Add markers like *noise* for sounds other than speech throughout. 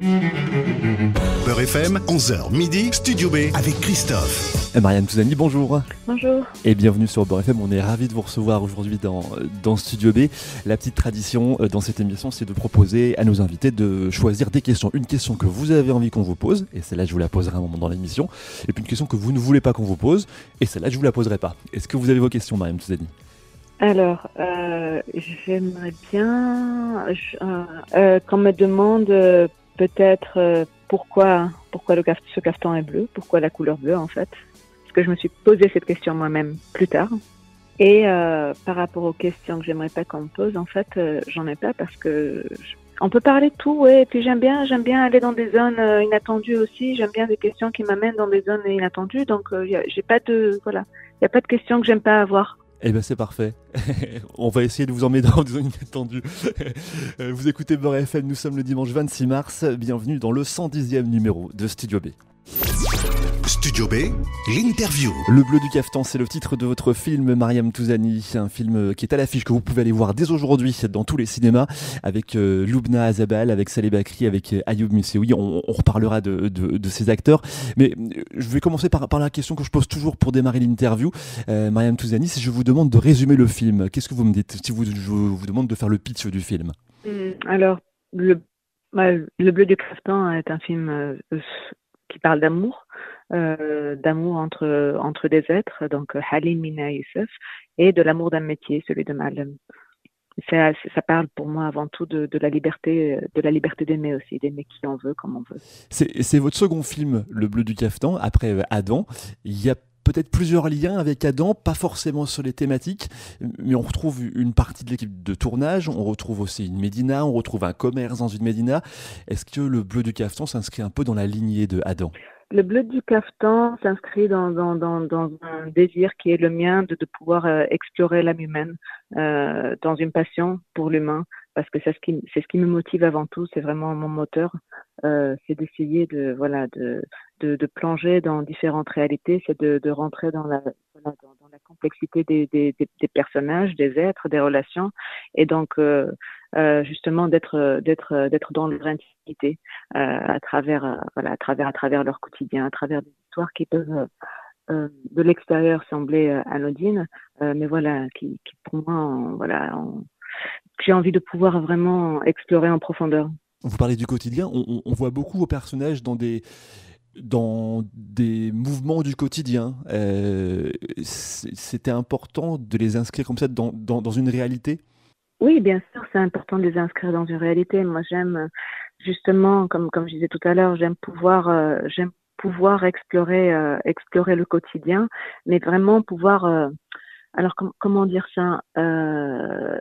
Beurre FM, 11h midi, Studio B avec Christophe. Eh, Marianne Touzani, bonjour. Bonjour. Et bienvenue sur Beurre FM. On est ravis de vous recevoir aujourd'hui dans, dans Studio B. La petite tradition euh, dans cette émission, c'est de proposer à nos invités de choisir des questions. Une question que vous avez envie qu'on vous pose, et celle-là, je vous la poserai un moment dans l'émission. Et puis une question que vous ne voulez pas qu'on vous pose, et celle-là, je vous la poserai pas. Est-ce que vous avez vos questions, Marianne Touzani? Alors, euh, j'aimerais bien euh, euh, qu'on me demande euh, peut-être euh, pourquoi, pourquoi le ce cafetan est bleu, pourquoi la couleur bleue en fait. Parce que je me suis posé cette question moi-même plus tard. Et euh, par rapport aux questions que j'aimerais pas qu'on me pose, en fait, euh, j'en ai pas parce que on peut parler de tout, ouais. Et puis j'aime bien, j'aime bien aller dans des zones inattendues aussi. J'aime bien des questions qui m'amènent dans des zones inattendues. Donc, j'ai pas de, voilà, il y a pas de questions que j'aime pas avoir. Eh ben c'est parfait. *laughs* On va essayer de vous emmener dans zones inattendues. *laughs* Euh, vous écoutez Beurre FM, nous sommes le dimanche 26 mars. Bienvenue dans le 110e numéro de Studio B. Studio B, l'interview. Le bleu du cafetan, c'est le titre de votre film Mariam Touzani, un film qui est à l'affiche que vous pouvez aller voir dès aujourd'hui dans tous les cinémas avec euh, Loubna Azabal, avec Saleh Bakri, avec euh, Ayoub Mousseoui. On, on reparlera de, de- de ces acteurs. Mais euh, je vais commencer par, par la question que je pose toujours pour démarrer l'interview. Euh, Mariam Touzani, si je vous demande de résumer le film, qu'est-ce que vous me dites? Si vous, je vous demande de faire le pitch du film. Hmm, Alors, le, bah, le Bleu du Crafton est un film euh, qui parle d'amour, euh, d'amour entre, entre des êtres, donc euh, Halim, Mina Youssef, et de l'amour d'un métier, celui de Malem. Ça, parle pour moi avant tout de, la liberté, de la liberté d'aimer aussi, d'aimer qui on veut, comme on veut. C'est c'est votre second film, Le Bleu du Cafetan, après euh, Adam. Il y a peut-être plusieurs liens avec Adam, pas forcément sur les thématiques, mais on retrouve une partie de l'équipe de tournage, on retrouve aussi une Médina, on retrouve un commerce dans une Médina. Est-ce que Le Bleu du Cafetan s'inscrit un peu dans la lignée de Adam? Le bleu du cafetan s'inscrit dans, dans, dans, dans un désir qui est le mien de, de pouvoir euh, explorer l'âme humaine, euh, dans une passion pour l'humain, parce que c'est ce qui, c'est ce qui me motive avant tout, c'est vraiment mon moteur, euh, c'est d'essayer de, voilà, de, de, de plonger dans différentes réalités, c'est de, de rentrer dans la, dans, la complexité des, des, des, des personnages, des êtres, des relations, et donc euh, euh, justement d'être, d'être, d'être dans leur intimité euh, à travers, euh, voilà, à travers, à travers leur quotidien, à travers des histoires qui peuvent euh, euh, de l'extérieur sembler euh, anodines, euh, mais voilà, qui, pour moi, voilà, j'ai envie de pouvoir vraiment explorer en profondeur. Vous parlez du quotidien, on, on- voit beaucoup vos personnages dans des dans des mouvements du quotidien. Euh, C'était important de les inscrire comme ça dans, dans, dans une réalité? Oui, bien sûr, c'est important de les inscrire dans une réalité. Moi, j'aime euh, justement, comme comme je disais tout à l'heure, j'aime pouvoir, euh, j'aime pouvoir explorer, euh, explorer le quotidien, mais vraiment pouvoir. euh, alors, com- comment dire ça euh,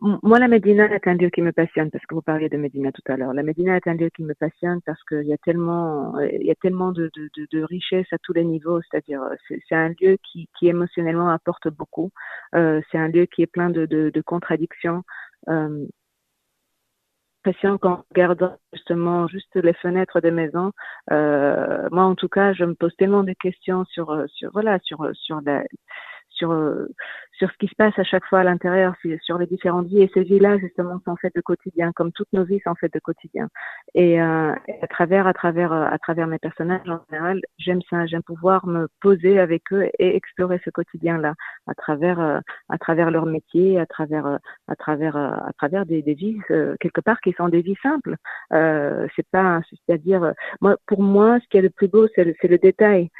Moi, la Médina est un lieu qui me passionne parce que vous parliez de Médina tout à l'heure. La Médina est un lieu qui me passionne parce qu'il y a tellement, il y a tellement de, de, de, de richesse à tous les niveaux. C'est-à-dire, euh, c'est un lieu qui, qui émotionnellement apporte beaucoup. Euh, c'est un lieu qui est plein de, de, contradictions. Euh, qu'en regardant justement juste les fenêtres des maisons, euh, moi en tout cas, je me pose tellement de questions sur euh, sur voilà sur euh, sur la sur sur ce qui se passe à chaque fois à l'intérieur, sur, les différentes vies et ces vies-là justement sont faites de quotidien, comme toutes nos vies sont faites de quotidien. Et, euh, à travers à travers euh, à travers mes personnages en général, j'aime ça, j'aime pouvoir me poser avec eux et explorer ce quotidien-là à travers euh, à travers leur métier, à travers euh, à travers à travers des, des vies quelque part qui sont des vies simples. C'est pas c'est-à-dire moi pour moi ce qui est le plus beau c'est le, le détail.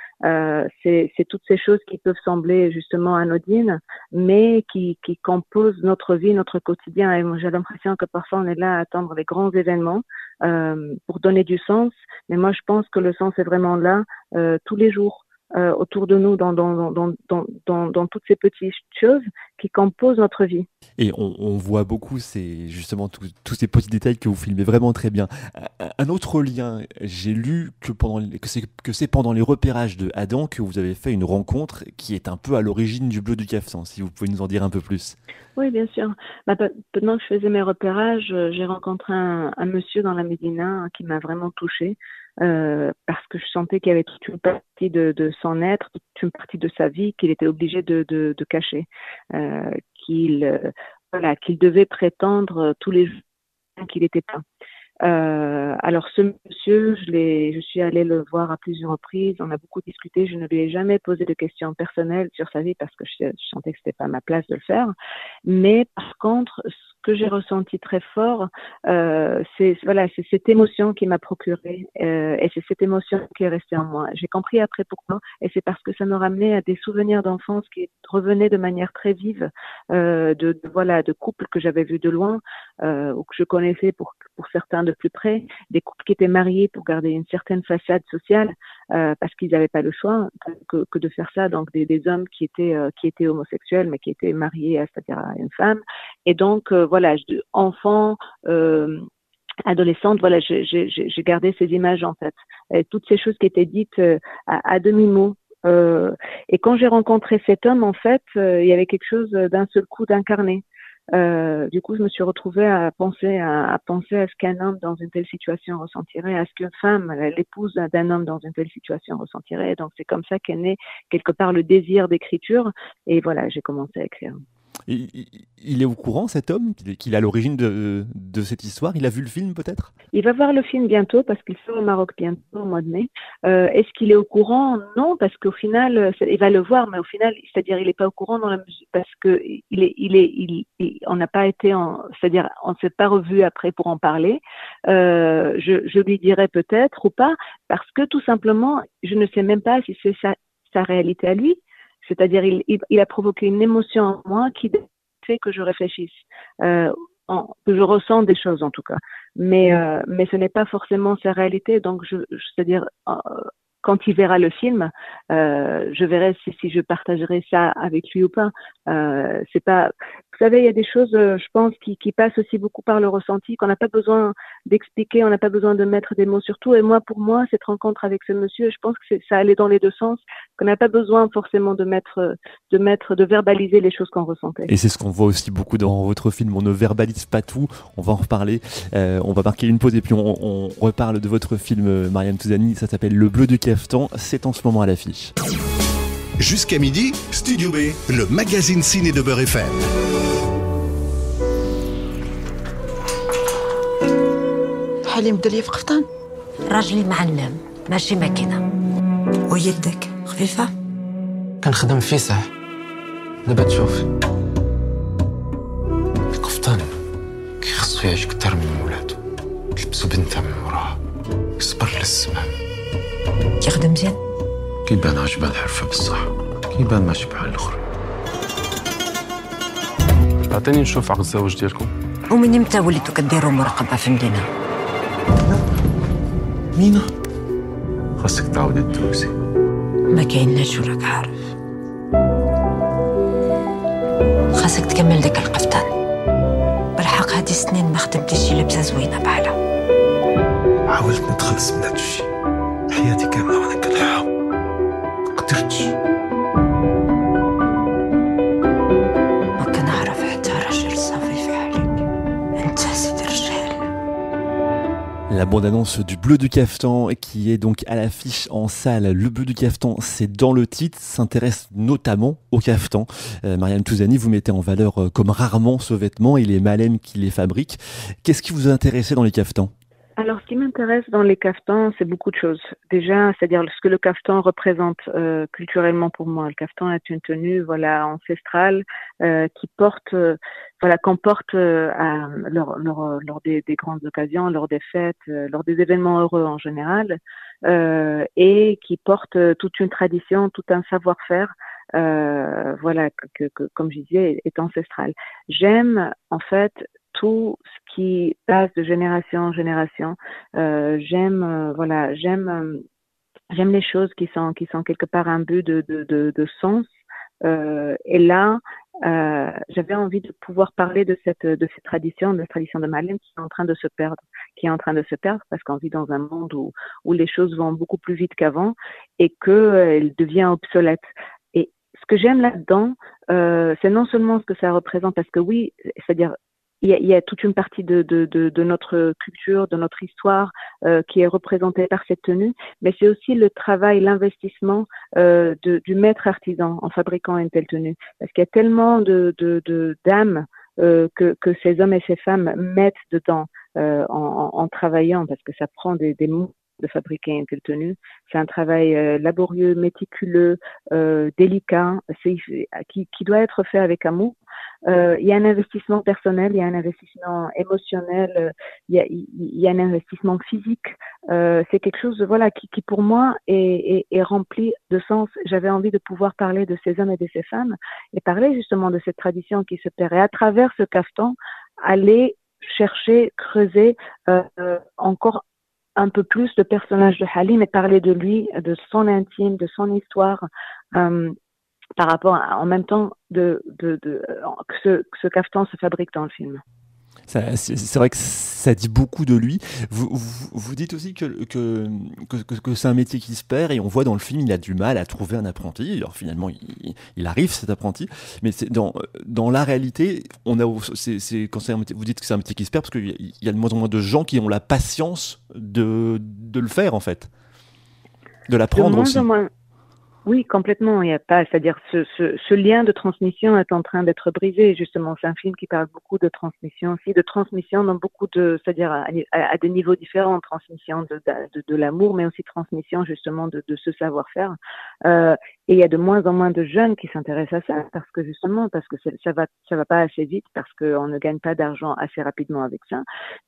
C'est toutes ces choses qui peuvent sembler justement anodines, mais qui qui composent notre vie, notre quotidien. Et j'ai l'impression que parfois on est là à attendre les grands événements euh, pour donner du sens, mais moi je pense que le sens est vraiment là euh, tous les jours euh, autour de nous dans, dans, dans, dans, toutes ces petites choses qui composent notre vie. Et on, on voit beaucoup ces, justement tous tous ces petits détails que vous filmez vraiment très bien. Un, autre lien, j'ai lu que, pendant, que c'est que c'est pendant les repérages de Adam que vous avez fait une rencontre qui est un peu à l'origine du bleu du cafetan, si vous pouvez nous en dire un peu plus. Oui, bien sûr. Bah, pe- pendant que je faisais mes repérages, euh, j'ai rencontré un, un monsieur dans la Médina qui m'a vraiment touchée euh, parce que je sentais qu'il y avait toute une partie de, de son être, toute une partie de sa vie qu'il était obligé de, de, de cacher, euh, qu'il euh, voilà, qu'il devait prétendre tous les jours qu'il n'était pas. Euh, alors ce monsieur, je, je suis allée le voir à plusieurs reprises, on a beaucoup discuté, je ne lui ai jamais posé de questions personnelles sur sa vie parce que je, je sentais que c'était pas ma place de le faire. Mais par contre, que j'ai ressenti très fort, euh, c'est voilà, c'est cette émotion qui m'a procuré euh, et c'est cette émotion qui est restée en moi. J'ai compris après pourquoi et c'est parce que ça me ramenait à des souvenirs d'enfance qui revenaient de manière très vive euh, de, voilà de couples que j'avais vus de loin ou que je connaissais pour pour certains de plus près, des couples qui étaient mariés pour garder une certaine façade sociale euh, parce qu'ils n'avaient pas le choix que, que, de faire ça. Donc des, des hommes qui étaient euh, qui étaient homosexuels mais qui étaient mariés, c'est-à-dire à une femme. Et donc euh, voilà, enfant. Euh, adolescente, voilà, j'ai gardé ces images en fait, toutes ces choses qui étaient dites euh, à, à demi mot. Euh, et quand j'ai rencontré cet homme, en fait, euh, il y avait quelque chose d'un seul coup d'incarné. Euh, du coup, je me suis retrouvée à penser à, penser à ce qu'un homme dans une telle situation ressentirait, à ce qu'une femme, l'épouse d'un homme dans une telle situation ressentirait. Donc, c'est comme ça qu'est né quelque part le désir d'écriture. Et voilà, j'ai commencé à écrire. Il est au courant, cet homme, qu'il est à l'origine de, cette histoire? Il a vu le film peut-être? Il va voir le film bientôt parce qu'il sort au Maroc bientôt au mois de mai. Euh, Est-ce qu'il est au courant? Non, parce qu'au final, il va le voir, mais au final, c'est-à-dire il n'est pas au courant dans la mesure parce que est, il est, on n'a pas été, c'est-à-dire on ne s'est pas revu après pour en parler. Euh, je, lui dirais peut-être ou pas, parce que tout simplement, je ne sais même pas si c'est sa réalité à lui. C'est-à-dire, il, il, il, a provoqué une émotion en moi qui fait que je réfléchisse, euh, en, que je ressens des choses en tout cas. Mais, euh, mais ce n'est pas forcément sa réalité. Donc, je, c'est-à-dire, euh, quand il verra le film, je verrai si, si, je partagerai ça avec lui ou pas. C'est pas, vous savez, il y a des choses, je pense, qui, qui passent aussi beaucoup par le ressenti, qu'on n'a pas besoin d'expliquer, on n'a pas besoin de mettre des mots sur tout. Et moi, pour moi, cette rencontre avec ce monsieur, je pense que ça allait dans les deux sens, qu'on n'a pas besoin forcément de mettre, de mettre, de verbaliser les choses qu'on ressentait. Et c'est ce qu'on voit aussi beaucoup dans votre film. On ne verbalise pas tout. On va en reparler. Euh, on va marquer une pause et puis on, on reparle de votre film, Marianne Touzani. Ça s'appelle Le Bleu du Caftan. C'est en ce moment à l'affiche. Jusqu'à midi, Studio B, le magazine ciné de Beurre FM. حليم دلي في قفطان؟ راجلي معلم ماشي ماكينة. ويدك خفيفة؟ كنخدم في صح. دابا تشوف. القفطان كيخصو يعيش كتر من ولادو. تلبسو بنتها من وراها. يصبر للسماء. كيخدم مزيان؟ كيبان عجبان الحرفة بصح. كيبان ماشي بحال الآخر عطيني نشوف عقد الزواج ديالكم. ومن إمتى وليتو كديروا مراقبة في المدينة مينا؟ خاصك تعاودي تدوزي. ما كايناش وراك عارف. خاصك تكمل داك القفطان. بالحق هادي سنين ما خدمتيش شي لبسة زوينة بحالها. حاولت نتخلص من هادشي حياتي كاملة وأنا كنلحق. قدرتش. ما كنعرف حتى راجل صافي في حالك. انت La bande-annonce du Bleu du Caftan qui est donc à l'affiche en salle. Le Bleu du Caftan, c'est dans le titre, s'intéresse notamment au caftan. Euh, Marianne Touzani, vous mettez en valeur euh, comme rarement ce vêtement et les malènes qui les fabriquent. Qu'est-ce qui vous a intéressé dans les caftans alors, ce qui m'intéresse dans les caftans, c'est beaucoup de choses. Déjà, c'est-à-dire ce que le caftan représente euh, culturellement pour moi. Le caftan est une tenue, voilà, ancestrale euh, qui porte, euh, voilà, qu'on porte à, lors, lors, lors des, des, grandes occasions, lors des fêtes, lors des événements heureux en général, et qui porte toute une tradition, tout un savoir-faire. voilà, que, que, comme je disais, est ancestral. J'aime en fait tout ce qui passe de génération en génération. Euh, j'aime, euh, voilà, j'aime, euh, j'aime les choses qui sont qui sont quelque part un but de de, de, sens. et là, j'avais envie de pouvoir parler de cette de cette tradition, de la tradition de Marlène qui est en train de se perdre, qui est en train de se perdre parce qu'on vit dans un monde où où les choses vont beaucoup plus vite qu'avant et que elle devient obsolète. Et ce que j'aime là-dedans, c'est non seulement ce que ça représente, parce que oui, c'est-à-dire il y, a, il y, a, toute une partie de, de, de, de, notre culture, de notre histoire euh, qui est représentée par cette tenue, mais c'est aussi le travail, l'investissement euh, du maître artisan en fabriquant une telle tenue. Parce qu'il y a tellement de d'âmes euh, que, que ces hommes et ces femmes mettent dedans. euh, en, en, travaillant, parce que ça prend des, des mots de fabriquer une telle tenue. C'est un travail euh, laborieux, méticuleux, euh, délicat, qui, qui, doit être fait avec amour. Euh, il y a un investissement personnel, il y a un investissement émotionnel, il y a, il y a un investissement physique. c'est quelque chose, voilà, qui, qui pour moi est, est, est, rempli de sens. J'avais envie de pouvoir parler de ces hommes et de ces femmes et parler justement de cette tradition qui se perd. Et à travers ce cafetan, aller chercher, creuser euh, encore un peu plus le personnage de Halim et parler de lui, de son intime, de son histoire, euh, par rapport à, en même temps de, de, de, que, ce, que ce se fabrique dans le film. C'est vrai que ça dit beaucoup de lui. Vous, vous, dites aussi que, que, que, que c'est un métier qui se perd et on voit dans le film il a du mal à trouver un apprenti. Alors finalement il, il arrive cet apprenti, mais dans, dans la réalité, on a, quand vous dites que c'est un métier qui se perd parce qu'il y a de moins en moins de gens qui ont la patience de, de le faire en fait, de l'apprendre aussi. Oui, complètement. Il n'y a pas, c'est-à-dire ce, ce, ce, lien de transmission est en train d'être brisé. Justement, c'est un film qui parle beaucoup de transmission aussi, de transmission dans beaucoup de, c'est-à-dire à, des niveaux différents, transmission de, de, de l'amour, mais aussi transmission justement de, de ce savoir-faire. Euh, et il y a de moins en moins de jeunes qui s'intéressent à ça parce que justement, parce que ça va, ça va pas assez vite, parce qu'on ne gagne pas d'argent assez rapidement avec ça,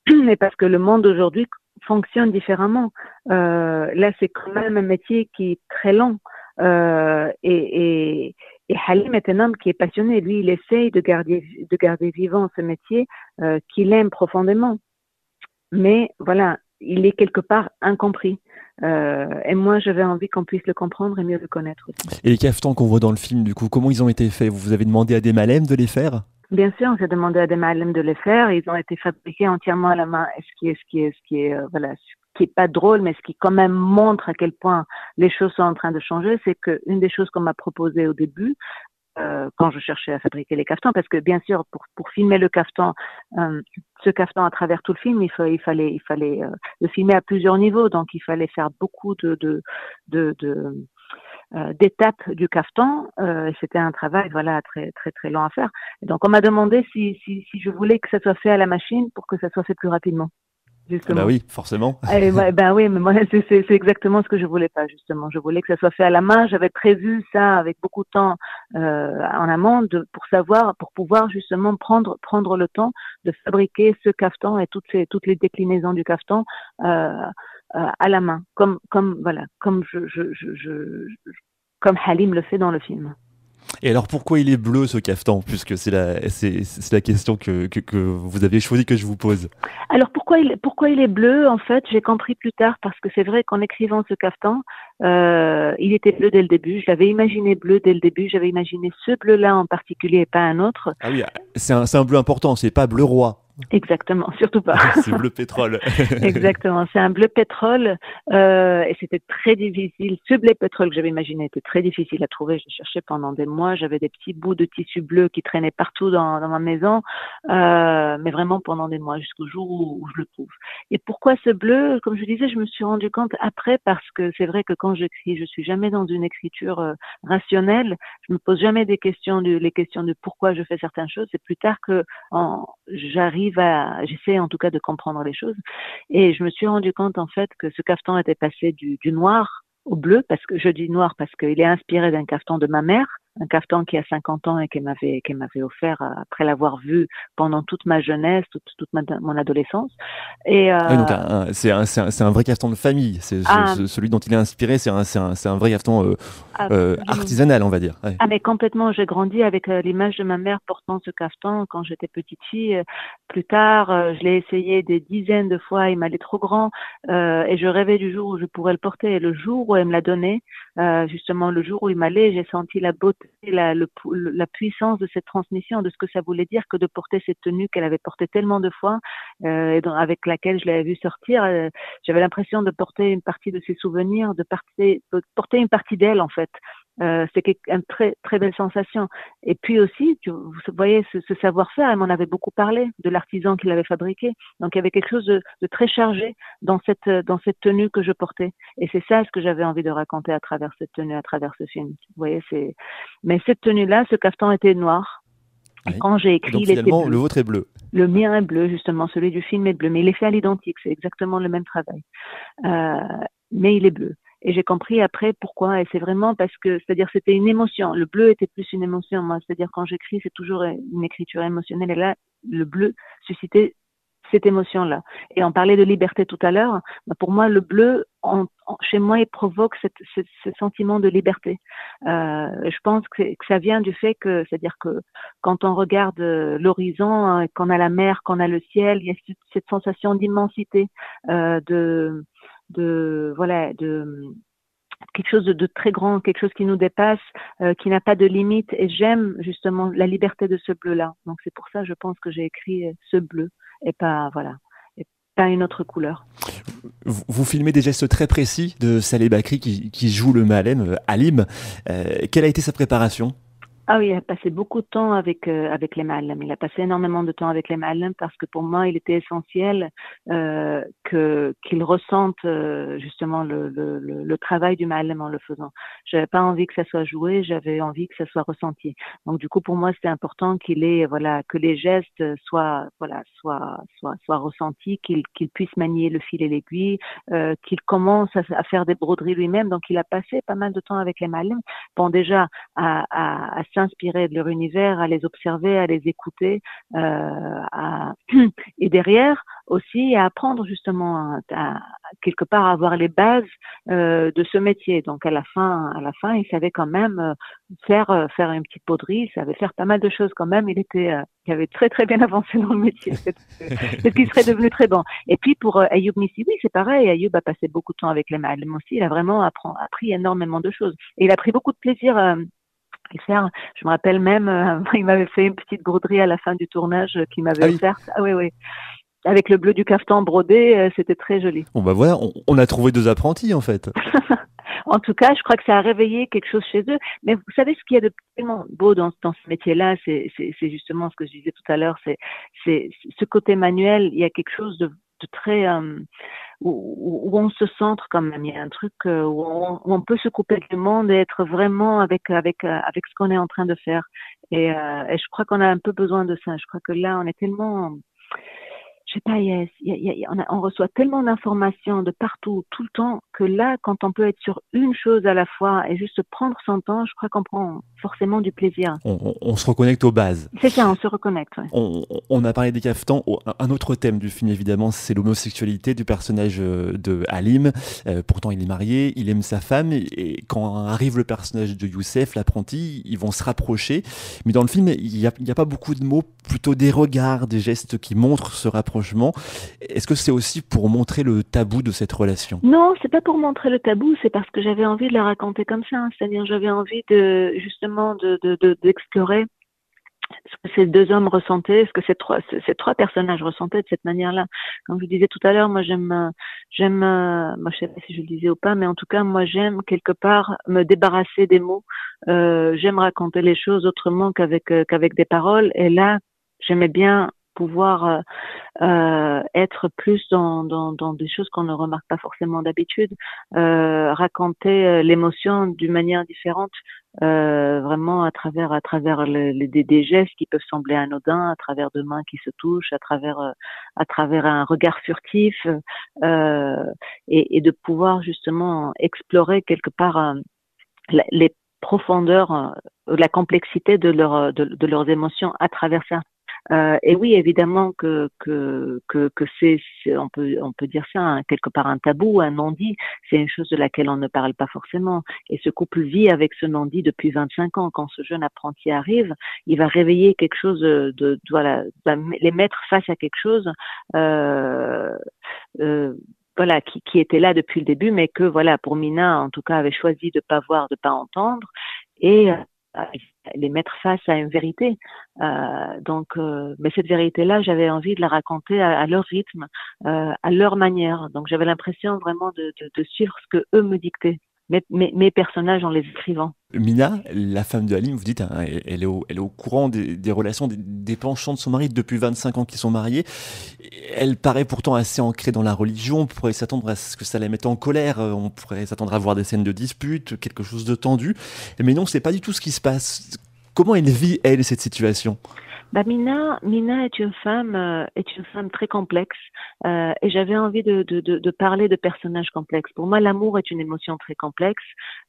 *clears throat* mais parce que le monde aujourd'hui fonctionne différemment. Euh, là, c'est quand même un métier qui est très long. Euh, et, et, et, Halim est un homme qui est passionné. Lui, il essaye de garder, de garder vivant ce métier euh, qu'il aime profondément. Mais voilà, il est quelque part incompris. Euh, et moi, j'avais envie qu'on puisse le comprendre et mieux le connaître aussi. Et les cafetans qu'on voit dans le film, du coup, comment ils ont été faits? Vous avez demandé à des malèmes de les faire? Bien sûr, j'ai demandé à des malèmes de les faire. Ils ont été fabriqués entièrement à la main. ce qui est, ce qui est, ce qui est, euh, voilà, qui est pas drôle, mais ce qui quand même montre à quel point les choses sont en train de changer, c'est qu'une des choses qu'on m'a proposé au début, euh, quand je cherchais à fabriquer les caftans, parce que bien sûr, pour, filmer le caftan, euh, ce caftan à travers tout le film, il, fallait, il fallait euh, le filmer à plusieurs niveaux, donc il fallait faire beaucoup de, d'étapes du caftan. Euh, C'était un travail voilà très très très long à faire. Donc on m'a demandé si, si je voulais que ça soit fait à la machine pour que ça soit fait plus rapidement. Bah oui, forcément. Et ben oui, mais moi c'est exactement ce que je voulais pas justement. Je voulais que ça soit fait à la main. J'avais prévu ça avec beaucoup de temps euh, en amont de, pour savoir, pour pouvoir justement prendre prendre le temps de fabriquer ce caftan et toutes ces toutes les déclinaisons du caftan euh, euh, à la main, comme comme voilà, comme je, je, je, je comme Halim le fait dans le film. Et alors pourquoi il est bleu ce caftan Puisque c'est la, c'est, la question que, que, que, vous avez choisi que je vous pose. Alors pourquoi il, pourquoi il est bleu En fait, j'ai compris plus tard parce que c'est vrai qu'en écrivant ce caftan, euh, il était bleu dès le début. Je l'avais imaginé bleu dès le début. J'avais imaginé ce bleu-là en particulier et pas un autre. Ah oui, c'est un, c'est un bleu important. C'est pas bleu roi. Exactement, surtout pas. *laughs* c'est bleu pétrole. *laughs* Exactement, c'est un bleu pétrole euh, et c'était très difficile. Ce bleu pétrole que j'avais imaginé était très difficile à trouver. Je cherchais pendant des mois. J'avais des petits bouts de tissu bleu qui traînaient partout dans, dans ma maison, euh, mais vraiment pendant des mois jusqu'au jour où, je le trouve. Et pourquoi ce bleu? Comme je disais, je me suis rendu compte après parce que c'est vrai que quand j'écris, je suis jamais dans une écriture euh, rationnelle. Je me pose jamais des questions, de, les questions de pourquoi je fais certaines choses. C'est plus tard que j'arrive j'essaie en tout cas de comprendre les choses. Et je me suis rendu compte en fait que ce caftan était passé du, noir au bleu, parce que je dis noir parce qu'il est inspiré d'un caftan de ma mère, un caftan qui a 50 ans et qu'elle m'avait qu'elle m'avait offert euh, après l'avoir vu pendant toute ma jeunesse, toute, toute ma, mon adolescence. Et euh... c'est un, un, un, vrai caftan de famille. C'est ah, celui dont il est inspiré. C'est un, un, un vrai caftan euh, ah, euh, artisanal, on va dire. Ouais. Ah mais complètement. J'ai grandi avec l'image de ma mère portant ce caftan quand j'étais petite fille. Plus tard, je l'ai essayé des dizaines de fois. Il m'allait trop grand et je rêvais du jour où je pourrais le porter. Et le jour où elle me l'a donné, justement le jour où il m'allait, j'ai senti la beauté la, le, la, puissance de cette transmission, de ce que ça voulait dire que de porter cette tenue qu'elle avait portée tellement de fois euh, et avec laquelle je l'avais vue sortir. Euh, J'avais l'impression de porter une partie de ses souvenirs, de, de porter une partie d'elle en fait. Euh, c'est une très très belle sensation. Et puis aussi, tu, vous voyez, ce, ce savoir-faire, elle m'en avait beaucoup parlé de l'artisan qui l'avait fabriqué. Donc il y avait quelque chose de, de, très chargé dans cette dans cette tenue que je portais. Et c'est ça ce que j'avais envie de raconter à travers cette tenue, à travers ce film. Vous voyez, c'est. Mais cette tenue-là, ce caftan était noir. Et quand j'ai écrit, Donc finalement, le vôtre est bleu. Le mien est bleu, justement, celui du film est bleu, mais il est fait à l'identique, c'est exactement le même travail. Euh, mais il est bleu. Et j'ai compris après pourquoi, et c'est vraiment parce que, c'est-à-dire c'était une émotion. Le bleu était plus une émotion, moi. C'est-à-dire quand j'écris, c'est toujours une écriture émotionnelle, et là, le bleu suscitait cette émotion-là. Et on parlait de liberté tout à l'heure. Bah, Pour moi, le bleu, chez moi, il provoque ce sentiment de liberté. Euh, je pense que, que ça vient du fait que, c'est-à-dire que quand on regarde euh, l'horizon, euh, qu'on a la mer, qu'on a le ciel, il y a cette sensation d'immensité, euh, de, de, voilà, de quelque chose de, très grand, quelque chose qui nous dépasse, euh, qui n'a pas de limite. Et j'aime justement la liberté de ce bleu-là. Donc c'est pour ça, je pense que j'ai écrit euh, ce bleu et pas, voilà, et pas une autre couleur. Vous, filmez des gestes très précis de Saleh Bakri qui, joue le Malem, euh, Alim. Quelle a été sa préparation? Ah oui, il a passé beaucoup de temps avec euh, avec les Ma'alem. Il a passé énormément de temps avec les Ma'alem parce que pour moi, il était essentiel euh, que qu'il ressente euh, justement le, le, le, travail du Ma'alem en le faisant. J'avais pas envie que ça soit joué, j'avais envie que ça soit ressenti. Donc du coup, pour moi, c'était important qu'il ait voilà que les gestes soient voilà soient soient soient ressentis, qu'il qu'il puisse manier le fil et l'aiguille, euh, qu'il commence à, faire des broderies lui-même. Donc il a passé pas mal de temps avec les Ma'alem. Bon déjà à, à, à s'inspirer de leur univers, à les observer, à les écouter, euh, *clears throat* et derrière aussi à apprendre justement à, quelque part à avoir les bases euh, de ce métier. Donc à la fin, à la fin, il savait quand même euh, faire faire une petite poterie, il savait faire pas mal de choses quand même. Il était, il avait très très bien *laughs* avancé dans le métier. Peut-être qu'il serait devenu très bon. Et puis pour Ayoub Nissi, oui, c'est pareil. Ayoub a passé beaucoup de temps avec les Malem aussi. Il a vraiment appris énormément de choses. Et il a pris beaucoup de plaisir faire. Je me rappelle même, euh, *laughs* il m'avait fait une petite broderie à la fin du tournage euh, qu'il m'avait Ah oui. offerte. Ah oui, oui. Avec le bleu du caftan brodé, euh, c'était très joli. Bon bah voilà, on, on a trouvé deux apprentis en fait. *laughs* En tout cas, je crois que ça a réveillé quelque chose chez eux. Mais vous savez ce qu'il y a de tellement beau dans, dans ce métier-là, c'est justement ce que je disais tout à l'heure, c'est ce côté manuel. Il y a quelque chose de, de très euh, où, où- on se centre quand même. Il y a un truc euh, où on, peut se couper du monde et être vraiment avec avec euh, avec ce qu'on est en train de faire. Et, et je crois qu'on a un peu besoin de ça. Je crois que là, on est tellement je sais pas, il y a- il y a- il y a- on, a- on reçoit tellement d'informations de partout, tout le temps, que là, quand on peut être sur une chose à la fois et juste prendre son temps, je crois qu'on prend forcément du plaisir. On, on- on se reconnecte aux bases. C'est ça, on se reconnecte. ouais. On, a parlé des caftans. Oh, un- autre thème du film, évidemment, c'est l'homosexualité du personnage euh, de Halim. Euh, pourtant, il est marié, il aime sa femme. Et, et quand arrive le personnage de Youssef, l'apprenti, ils vont se rapprocher. Mais dans le film, il n'y a, a pas beaucoup de mots, plutôt des regards, des gestes qui montrent ce rapprochement. Est-ce que c'est aussi pour montrer le tabou de cette relation? Non, c'est pas pour montrer le tabou, c'est parce que j'avais envie de la raconter comme ça. hein. C'est-à-dire, j'avais envie de justement de de- de- d'explorer ce que ces deux hommes ressentaient, ce que ces trois personnages ressentaient de cette manière-là. Comme je disais tout à l'heure, moi j'aime j'aime moi je sais pas si je le disais ou pas, mais en tout cas moi j'aime quelque part me débarrasser des mots. Euh, j'aime raconter les choses autrement euh, qu'avec des paroles. Et là, j'aimais bien pouvoir euh, euh, être plus dans, dans, des choses qu'on ne remarque pas forcément d'habitude, euh, raconter l'émotion d'une manière différente, vraiment à travers à travers des, gestes qui peuvent sembler anodins, à travers deux mains qui se touchent, à travers à travers un regard furtif, et, de pouvoir justement explorer quelque part les profondeurs, la complexité de, leur, de leurs émotions à travers ça. Euh, et oui, évidemment que que que, c'est, on peut on peut dire ça hein, quelque part un tabou, un non-dit. C'est une chose de laquelle on ne parle pas forcément. Et ce couple vit avec ce non-dit depuis 25 ans. Quand ce jeune apprenti arrive, il va réveiller quelque chose de, de voilà, les mettre face à quelque chose. Euh, euh, voilà, qui, était là depuis le début, mais que voilà, pour Mina, en tout cas, avait choisi de pas voir, de pas entendre, et euh, les mettre face à une vérité. Euh, donc, euh, mais cette vérité-là, j'avais envie de la raconter à, leur rythme, euh, à leur manière. Donc, j'avais l'impression vraiment de, de, de suivre ce que eux me dictaient, mes, personnages en les écrivant. Mina, la femme de Halim, vous dites, hein, elle, est au, elle est au courant des, des relations, des, des penchants de son mari depuis 25 ans qu'ils sont mariés. Elle paraît pourtant assez ancrée dans la religion. On pourrait s'attendre à ce que ça la mette en colère. euh, On pourrait s'attendre à voir des scènes de dispute, quelque chose de tendu. Mais non, c'est pas du tout ce qui se passe. Comment elle vit, elle, cette situation? Bah, Mina, Mina est une femme, euh, est une femme très complexe, euh, et j'avais envie de, de, de, de, parler de personnages complexes. Pour moi, l'amour est une émotion très complexe,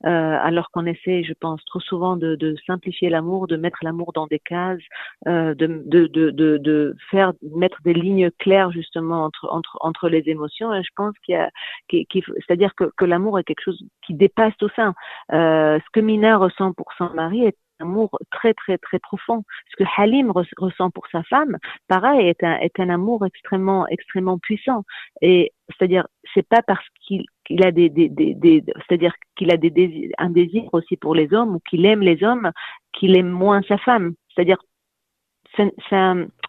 euh, alors qu'on essaie, je pense, trop souvent de, de simplifier l'amour, de mettre l'amour dans des cases, euh, de, de, de, de, faire mettre des lignes claires justement entre entre entre les émotions. Et je pense qu'il y a, c'est-à-dire que, que l'amour est quelque chose qui dépasse tout ça. Euh, ce que Mina ressent pour son mari est amour très très très profond. Ce que Halim ressent pour sa femme, pareil, est un, est un amour extrêmement extrêmement puissant. Et c'est-à-dire, c'est pas parce qu'il qu'il a des, des, des, des c'est-à-dire qu'il a des désirs, un désir aussi pour les hommes ou qu'il aime les hommes, qu'il aime moins sa femme. C'est-à-dire, ça,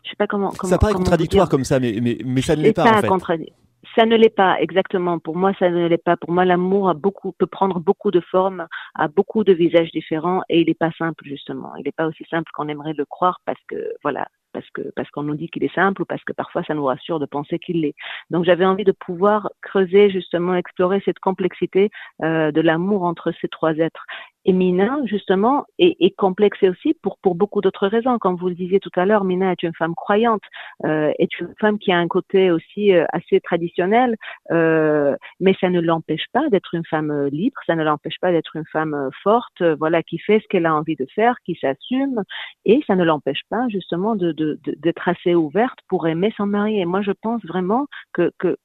je sais pas comment. comment ça paraît contradictoire comme ça, mais mais, mais ça ne l'est pas en fait. Ça ne l'est pas exactement. Pour moi, ça ne l'est pas. Pour moi, l'amour a beaucoup peut prendre beaucoup de formes, a beaucoup de visages différents, et il n'est pas simple justement. Il n'est pas aussi simple qu'on aimerait le croire parce que voilà, parce que parce qu'on nous dit qu'il est simple ou parce que parfois ça nous rassure de penser qu'il l'est. Donc j'avais envie de pouvoir creuser justement, explorer cette complexité euh, de l'amour entre ces trois êtres. Et Mina, justement, est, est complexée aussi pour, pour beaucoup d'autres raisons. Comme vous le disiez tout à l'heure, Mina est une femme croyante, euh, est une femme qui a un côté aussi euh, assez traditionnel, euh, mais ça ne l'empêche pas d'être une femme euh, libre, ça ne l'empêche pas d'être une femme euh, forte, voilà, qui fait ce qu'elle a envie de faire, qui s'assume, et ça ne l'empêche pas justement de, de, d'être assez ouverte pour aimer son mari. Et moi, je pense vraiment que, que,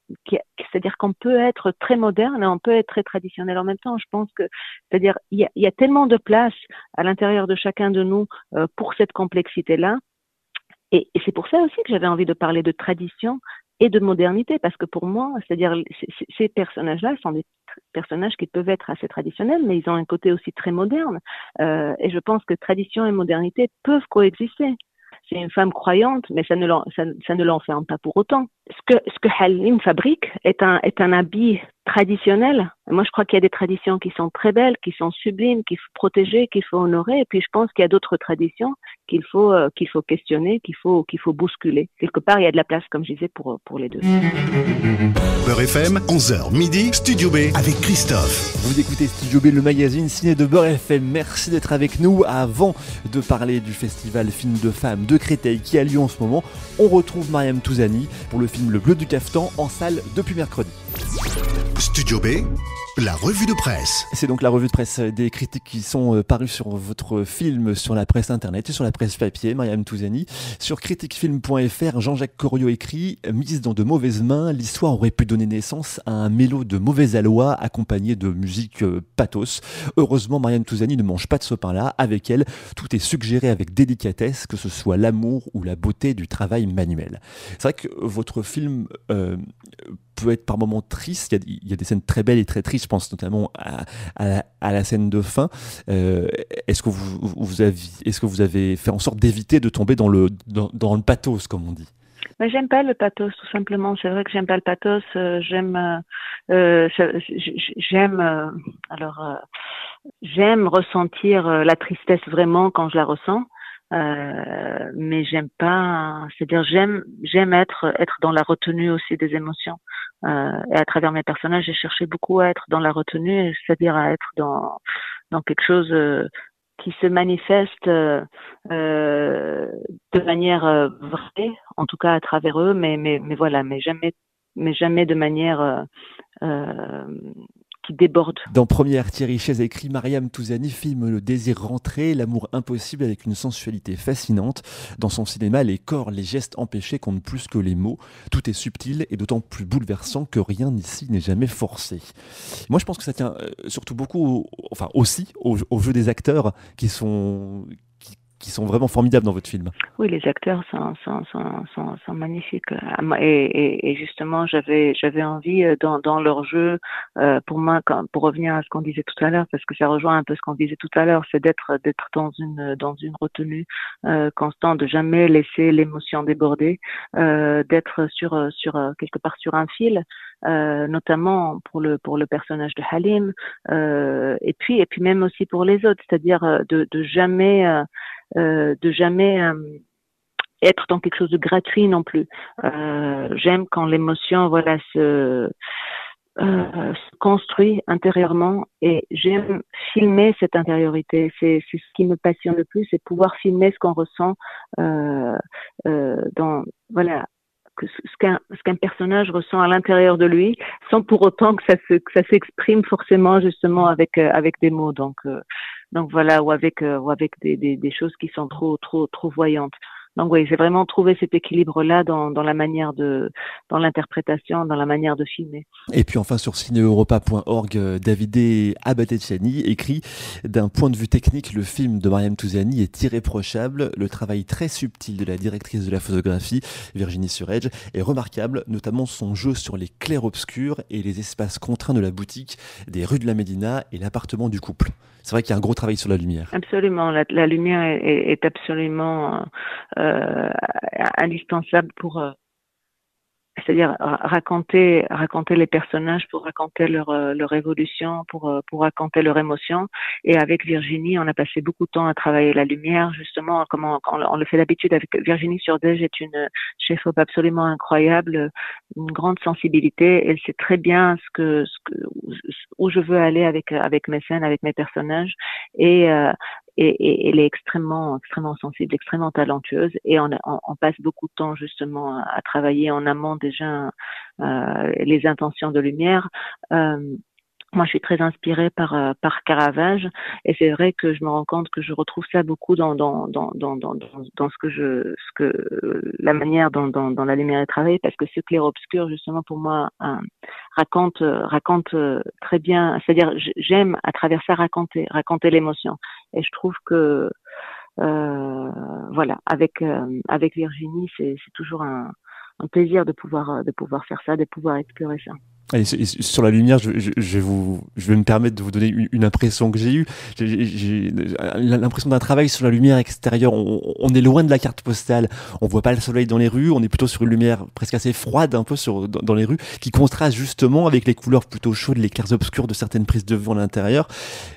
c'est-à-dire qu'on peut être très moderne et on peut être très traditionnel en même temps. Je pense que, y a tellement de place à l'intérieur de chacun de nous euh, pour cette complexité-là. Et, c'est pour ça aussi que j'avais envie de parler de tradition et de modernité, parce que pour moi, c'est-à-dire ces personnages-là sont des personnages qui peuvent être assez traditionnels, mais ils ont un côté aussi très moderne. Euh, et je pense que tradition et modernité peuvent coexister c'est une femme croyante, mais ça ne ça, ne l'enferme pas pour autant. Ce que ce que Halim fabrique est un est un habit traditionnel. Moi, je crois qu'il y a des traditions qui sont très belles, qui sont sublimes, qu'il faut protéger, qu'il faut honorer. Et puis, je pense qu'il y a d'autres traditions qu'il faut euh, qu'il faut questionner, qu'il faut qu'il faut bousculer. Quelque part, il y a de la place, comme je disais, pour pour les deux. Beurre FM, 11h midi, Studio B avec Christophe. Vous écoutez Studio B, le magazine ciné de Beurre FM. Merci d'être avec nous. Avant de parler du festival Film de femmes de Créteil qui a lieu en ce moment, on retrouve Mariam Touzani pour le film Le Bleu du Caftan en salle depuis mercredi. Studio B, la revue de presse. C'est donc la revue de presse des critiques qui sont euh, parues sur votre film sur la presse internet et sur la presse papier, Mariam Touzani. Sur critiquefilm.fr, Jean-Jacques Corriot écrit Mise dans de mauvaises mains, l'histoire aurait pu donner naissance à un mélo de mauvais aloi accompagné de musique euh, pathos. Heureusement, Mariam Touzani ne mange pas de ce pain-là. Avec elle, tout est suggéré avec délicatesse, que ce soit l'amour ou la beauté du travail manuel. C'est vrai que votre film euh, peut être par moments triste. Il y, a, des scènes très belles et très tristes. Je pense notamment à, à, la, scène de fin. Euh, est-ce que vous, avez, fait en sorte d'éviter de tomber dans le dans, le pathos, comme on dit? Mais j'aime pas le pathos tout simplement. C'est vrai que j'aime pas le pathos. Euh, j'aime, euh, j'aime alors j'aime ressentir la tristesse vraiment quand je la ressens. Euh, mais j'aime pas, c'est-à-dire j'aime j'aime être être dans la retenue aussi des émotions. Euh, et à travers mes personnages, j'ai cherché beaucoup à être dans la retenue, c'est-à-dire à être dans dans quelque chose euh, qui se manifeste euh, de manière vraie, en tout cas à travers eux, mais mais mais voilà, mais jamais mais jamais de manière déborde. Dans Première, Thierry Chaise écrit Mariam Touzani filme le désir rentré, l'amour impossible avec une sensualité fascinante. Dans son cinéma, les corps, les gestes empêchés comptent plus que les mots. Tout est subtil et d'autant plus bouleversant que rien ici n'est jamais forcé. Moi, je pense que ça tient euh, surtout beaucoup, enfin aussi, au, au jeu des acteurs qui sont sont vraiment formidables dans votre film. Oui, les acteurs sont, sont, sont, sont, magnifiques. Et, et, justement, j'avais j'avais envie euh, dans, dans leur jeu, euh, pour moi, pour revenir à ce qu'on disait tout à l'heure, parce que ça rejoint un peu ce qu'on disait tout à l'heure, c'est d'être d'être dans une dans une retenue euh, constante, de jamais laisser l'émotion déborder, euh, d'être sur sur quelque part sur un fil. Euh, notamment pour le pour le personnage de Halim euh, et puis et puis même aussi pour les autres c'est-à-dire de, de jamais euh, de jamais euh, être dans quelque chose de gratuit non plus. Euh, j'aime quand l'émotion, voilà, se euh, se construit intérieurement et j'aime filmer cette intériorité. C'est ce qui me passionne le plus, c'est pouvoir filmer ce qu'on ressent euh, euh, dans voilà ce qu'un ce qu'un personnage ressent à l'intérieur de lui, sans pour autant que ça se que ça s'exprime forcément justement avec euh, avec des mots. Donc euh, donc voilà ou avec euh, ou avec des, des, des choses qui sont trop trop trop voyantes. Donc oui, j'ai vraiment trouvé cet équilibre-là dans, dans la manière de, dans l'interprétation, dans la manière de filmer. Et puis enfin sur cinéeuropa.org, euh, Davide Abatetiani écrit d'un point de vue technique, le film de Mariam Touzani est irréprochable. Le travail très subtil de la directrice de la photographie, Virginie Suredge, est remarquable, notamment son jeu sur les clairs-obscurs et les espaces contraints de la boutique, des rues de la Médina et l'appartement du couple. C'est vrai qu'il y a un gros travail sur la lumière. Absolument, la, la lumière est, est absolument euh, indispensable pour euh, c'est-à-dire raconter raconter les personnages pour raconter leur euh, leur évolution pour euh, pour raconter leur émotion et avec Virginie on a passé beaucoup de temps à travailler la lumière justement comment on, le fait d'habitude avec Virginie Surdej est une chef op absolument incroyable une grande sensibilité. Elle sait très bien ce que ce où je veux aller avec avec mes scènes avec mes personnages. Euh, et, et, elle est extrêmement, extrêmement sensible, extrêmement talentueuse, et on, on, on passe beaucoup de temps justement à, travailler en amont déjà euh, les intentions de lumière. Euh, moi, je suis très inspirée par euh, par Caravage, et c'est vrai que je me rends compte que je retrouve ça beaucoup dans dans dans dans dans, dans ce que je ce que la manière dont dans, dans la lumière est travaillée, parce que ce clair obscur justement pour moi raconte raconte très bien, c'est-à-dire j'aime à travers ça raconter raconter l'émotion, et je trouve que euh, voilà avec avec Virginie c'est c'est toujours un un plaisir de pouvoir de pouvoir faire ça, de pouvoir explorer ça. Sur la lumière, je, vais vous, je vais me permettre de vous donner une, impression que j'ai eue. J'ai l'impression d'un travail sur la lumière extérieure. On, est loin de la carte postale. On voit pas le soleil dans les rues. On est plutôt sur une lumière presque assez froide, un peu dans, les rues, qui contraste justement avec les couleurs plutôt chaudes, les clairs obscurs de certaines prises de vue à l'intérieur,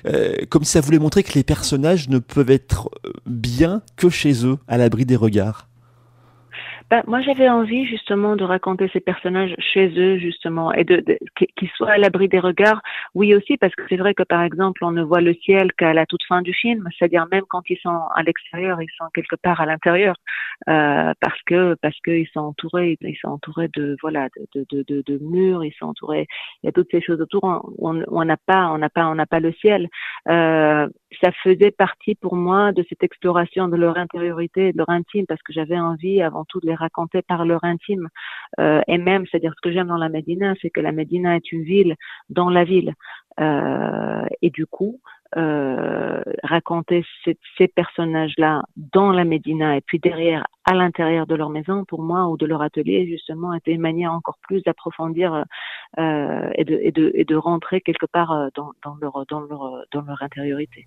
euh, comme si ça voulait montrer que les personnages ne peuvent être bien que chez eux, à l'abri des regards. Ben, moi, j'avais envie justement de raconter ces personnages chez eux, justement, et de, de qu'ils soient à l'abri des regards. Oui aussi, parce que c'est vrai que par exemple, on ne voit le ciel qu'à la toute fin du film, c'est-à-dire même quand ils sont à l'extérieur, ils sont quelque part à l'intérieur, euh, parce que parce qu'ils sont entourés, ils sont entourés de voilà de, de, de, de, murs, ils sont entourés, il y a toutes ces choses autour. On n'a pas, on n'a pas, on n'a pas le ciel. Euh, ça faisait partie pour moi de cette exploration de leur intériorité, de leur intime, parce que j'avais envie avant tout de les raconter par leur intime. Euh, et même, c'est-à-dire ce que j'aime dans la Médina, c'est que la Médina est une ville dans la ville. Euh, et du coup, euh, raconter ces, personnages-là dans la Médina et puis derrière à l'intérieur de leur maison, pour moi, ou de leur atelier, justement, était une manière encore plus d'approfondir euh, et, de, et, de, rentrer quelque part euh, dans, leur, dans, intériorité.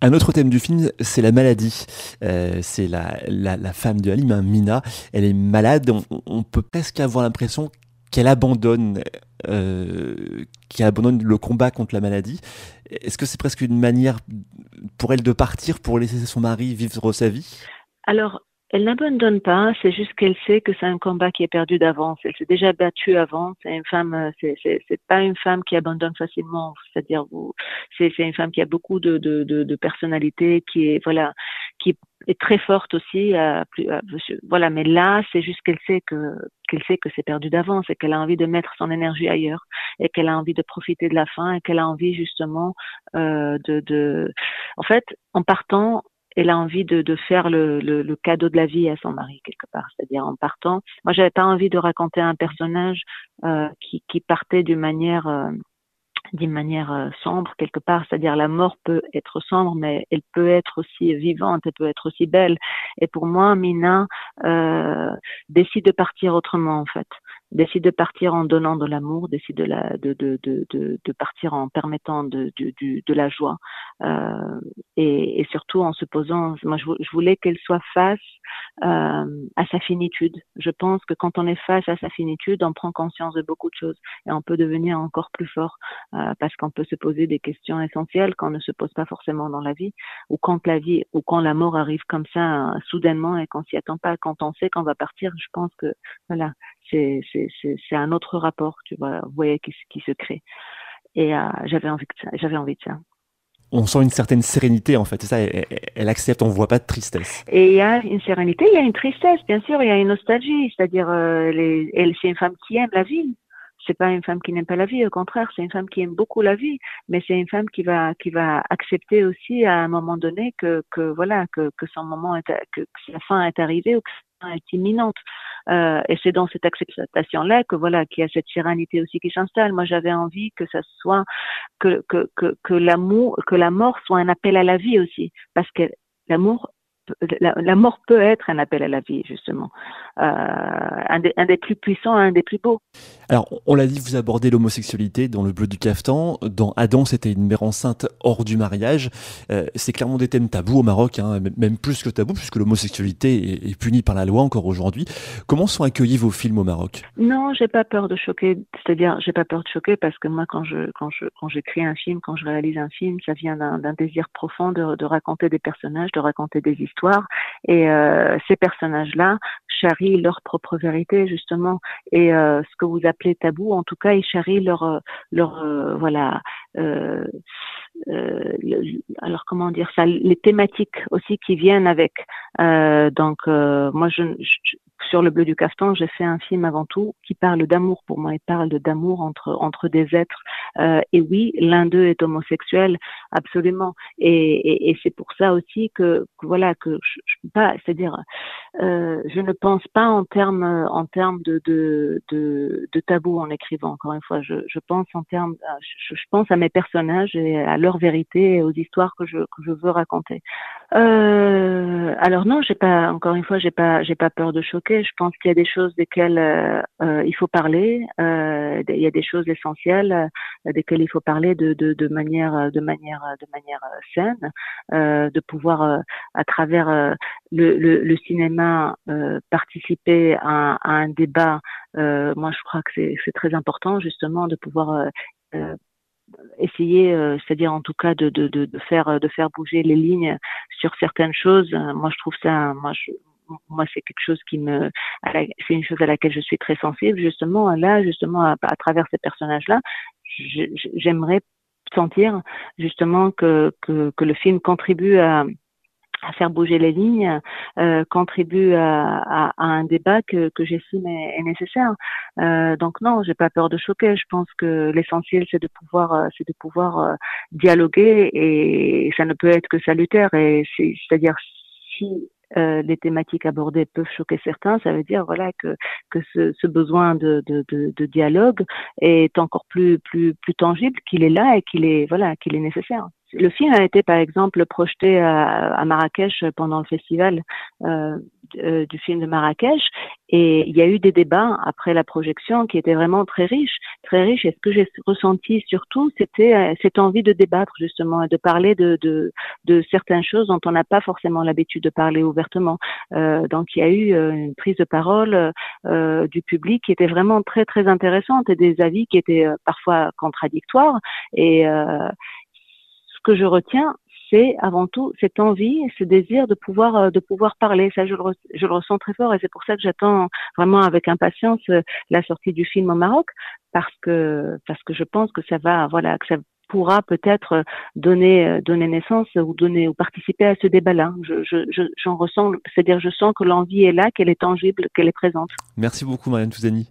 Un autre thème du film, c'est la maladie. Euh, c'est la, la, la, femme de Halim, Mina. Elle est malade. On, on peut presque avoir l'impression qu'elle abandonne, euh, qu'elle abandonne le combat contre la maladie. Est-ce que c'est presque une manière pour elle de partir pour laisser son mari vivre sa vie? Alors, elle n'abandonne pas, c'est juste qu'elle sait que c'est un combat qui est perdu d'avance. Elle s'est déjà battue avant. C'est une femme, c'est c'est pas une femme qui abandonne facilement. C'est-à-dire, c'est c'est une femme qui a beaucoup de, de personnalité, qui est voilà, qui est très forte aussi. Voilà, mais là, c'est juste qu'elle sait que qu'elle sait que c'est perdu d'avance et qu'elle a envie de mettre son énergie ailleurs et qu'elle a envie de profiter de la fin et qu'elle a envie justement euh, de, de. En fait, en partant, elle a envie de, de faire le, le, le, cadeau de la vie à son mari quelque part, c'est-à-dire en partant. Moi, j'avais pas envie de raconter un personnage euh, qui, qui partait d'une manière euh, d'une manière euh, sombre quelque part, c'est-à-dire la mort peut être sombre, mais elle peut être aussi vivante, elle peut être aussi belle. Et pour moi, Mina euh, décide de partir autrement en fait décide de partir en donnant de l'amour, décide de, la, de, partir en permettant de, la joie euh, et, surtout en se posant, moi je, je voulais qu'elle soit face euh, à sa finitude. Je pense que quand on est face à sa finitude, on prend conscience de beaucoup de choses et on peut devenir encore plus fort euh, parce qu'on peut se poser des questions essentielles qu'on ne se pose pas forcément dans la vie ou quand la vie ou quand la mort arrive comme ça soudainement et qu'on s'y attend pas, quand on sait qu'on va partir, je pense que voilà c'est un autre rapport, tu vois, vous voyez qui, qui se crée. Et euh, j'avais envie de ça. J'avais envie de ça. On sent une certaine sérénité en fait, c'est ça. Elle, elle, accepte, on voit pas de tristesse. Et il y a une sérénité, il y a une tristesse, bien sûr, il y a une nostalgie, c'est-à-dire euh, elle, c'est une femme qui aime la vie c'est pas une femme qui n'aime pas la vie, au contraire, c'est une femme qui aime beaucoup la vie, mais c'est une femme qui va qui va accepter aussi à un moment donné que que voilà que que son moment est que, que la fin est arrivée ou que sa fin est imminente. Euh, et c'est dans cette acceptation-là que voilà qu'il y a cette sérénité aussi qui s'installe. Moi, j'avais envie que ça soit que que que, que l'amour, que la mort soit un appel à la vie aussi, parce que l'amour la, la, mort peut être un appel à la vie, justement. Euh, un, des, un, des, plus puissants, un des plus beaux. Alors, on l'a dit, vous abordez l'homosexualité dans le bleu du caftan. Dans Adam, c'était une mère enceinte hors du mariage. Euh, c'est clairement des thèmes tabous au Maroc, hein, même plus que tabous, puisque l'homosexualité est, est, punie par la loi encore aujourd'hui. Comment sont accueillis vos films au Maroc? Non, j'ai pas peur de choquer. C'est-à-dire, j'ai pas peur de choquer parce que moi, quand je quand je quand j'écris un film, quand je réalise un film, ça vient d'un désir profond de, de raconter des personnages, de raconter des histoires et euh, ces personnages-là charrient leur propre vérité justement. Et euh, ce que vous appelez tabou, en tout cas, ils charrient leur euh, leur voilà. Euh, alors comment dire ça les thématiques aussi qui viennent avec donc moi je, je, sur le bleu du caftan, j'ai fait un film avant tout qui parle d'amour pour moi. Il parle d'amour entre entre des êtres. Euh, et oui, l'un d'eux est homosexuel, absolument. Et, et, et c'est pour ça aussi que, voilà que je, je pas, c'est-à-dire, euh, je ne pense pas en termes en termes de de, de de tabou en écrivant. Encore une fois, je, je pense en termes, je, je, pense à mes personnages et à leur vérité et aux histoires que je que je veux raconter. Euh, alors non, j'ai pas encore une fois, j'ai pas j'ai pas peur de choquer je pense qu'il y a des choses desquelles euh, euh, il faut parler. Euh, il y a des choses essentielles desquelles il faut parler de, manière de manière de manière saine, de pouvoir à travers le, cinéma participer à, un débat. moi, je crois que c'est très important justement de pouvoir essayer, c'est-à-dire en tout cas de, faire bouger les lignes sur certaines choses. Moi, je trouve ça, moi c'est quelque chose qui me c'est une chose à laquelle je suis très sensible justement là justement à, travers ces personnages là j'aimerais sentir justement que, que, que le film contribue à à faire bouger les lignes, euh, contribue à, à, à, un débat que, que j'estime est, est, nécessaire. Euh, donc non, j'ai pas peur de choquer. Je pense que l'essentiel c'est de pouvoir, euh, c'est de pouvoir euh, dialoguer et ça ne peut être que salutaire. Et c'est-à-dire si euh, les thématiques abordées peuvent choquer certains, ça veut dire voilà que que ce, ce besoin de, de, de, de, dialogue est encore plus plus plus tangible, qu'il est là et qu'il est voilà qu'il est nécessaire. Le film a été par exemple projeté à, Marrakech pendant le festival euh, euh, du film de Marrakech et il y a eu des débats après la projection qui étaient vraiment très riches, très riches. Et ce que j'ai ressenti surtout, c'était euh, cette envie de débattre justement et de parler de, de, de certaines choses dont on n'a pas forcément l'habitude de parler ouvertement. Euh, donc il y a eu euh, une prise de parole euh, du public qui était vraiment très très intéressante et des avis qui étaient parfois contradictoires. Et ce que je retiens, c'est avant tout cette envie, ce désir de pouvoir euh, de pouvoir parler. Ça, je le, je le ressens très fort et c'est pour ça que j'attends vraiment avec impatience euh, la sortie du film au Maroc parce que parce que je pense que ça va voilà que ça pourra peut-être donner euh, donner naissance ou donner ou participer à ce débat-là. Je, je, j'en ressens, c'est-à-dire je sens que l'envie est là, qu'elle est tangible, qu'elle est présente. Merci beaucoup, Marianne Touzani.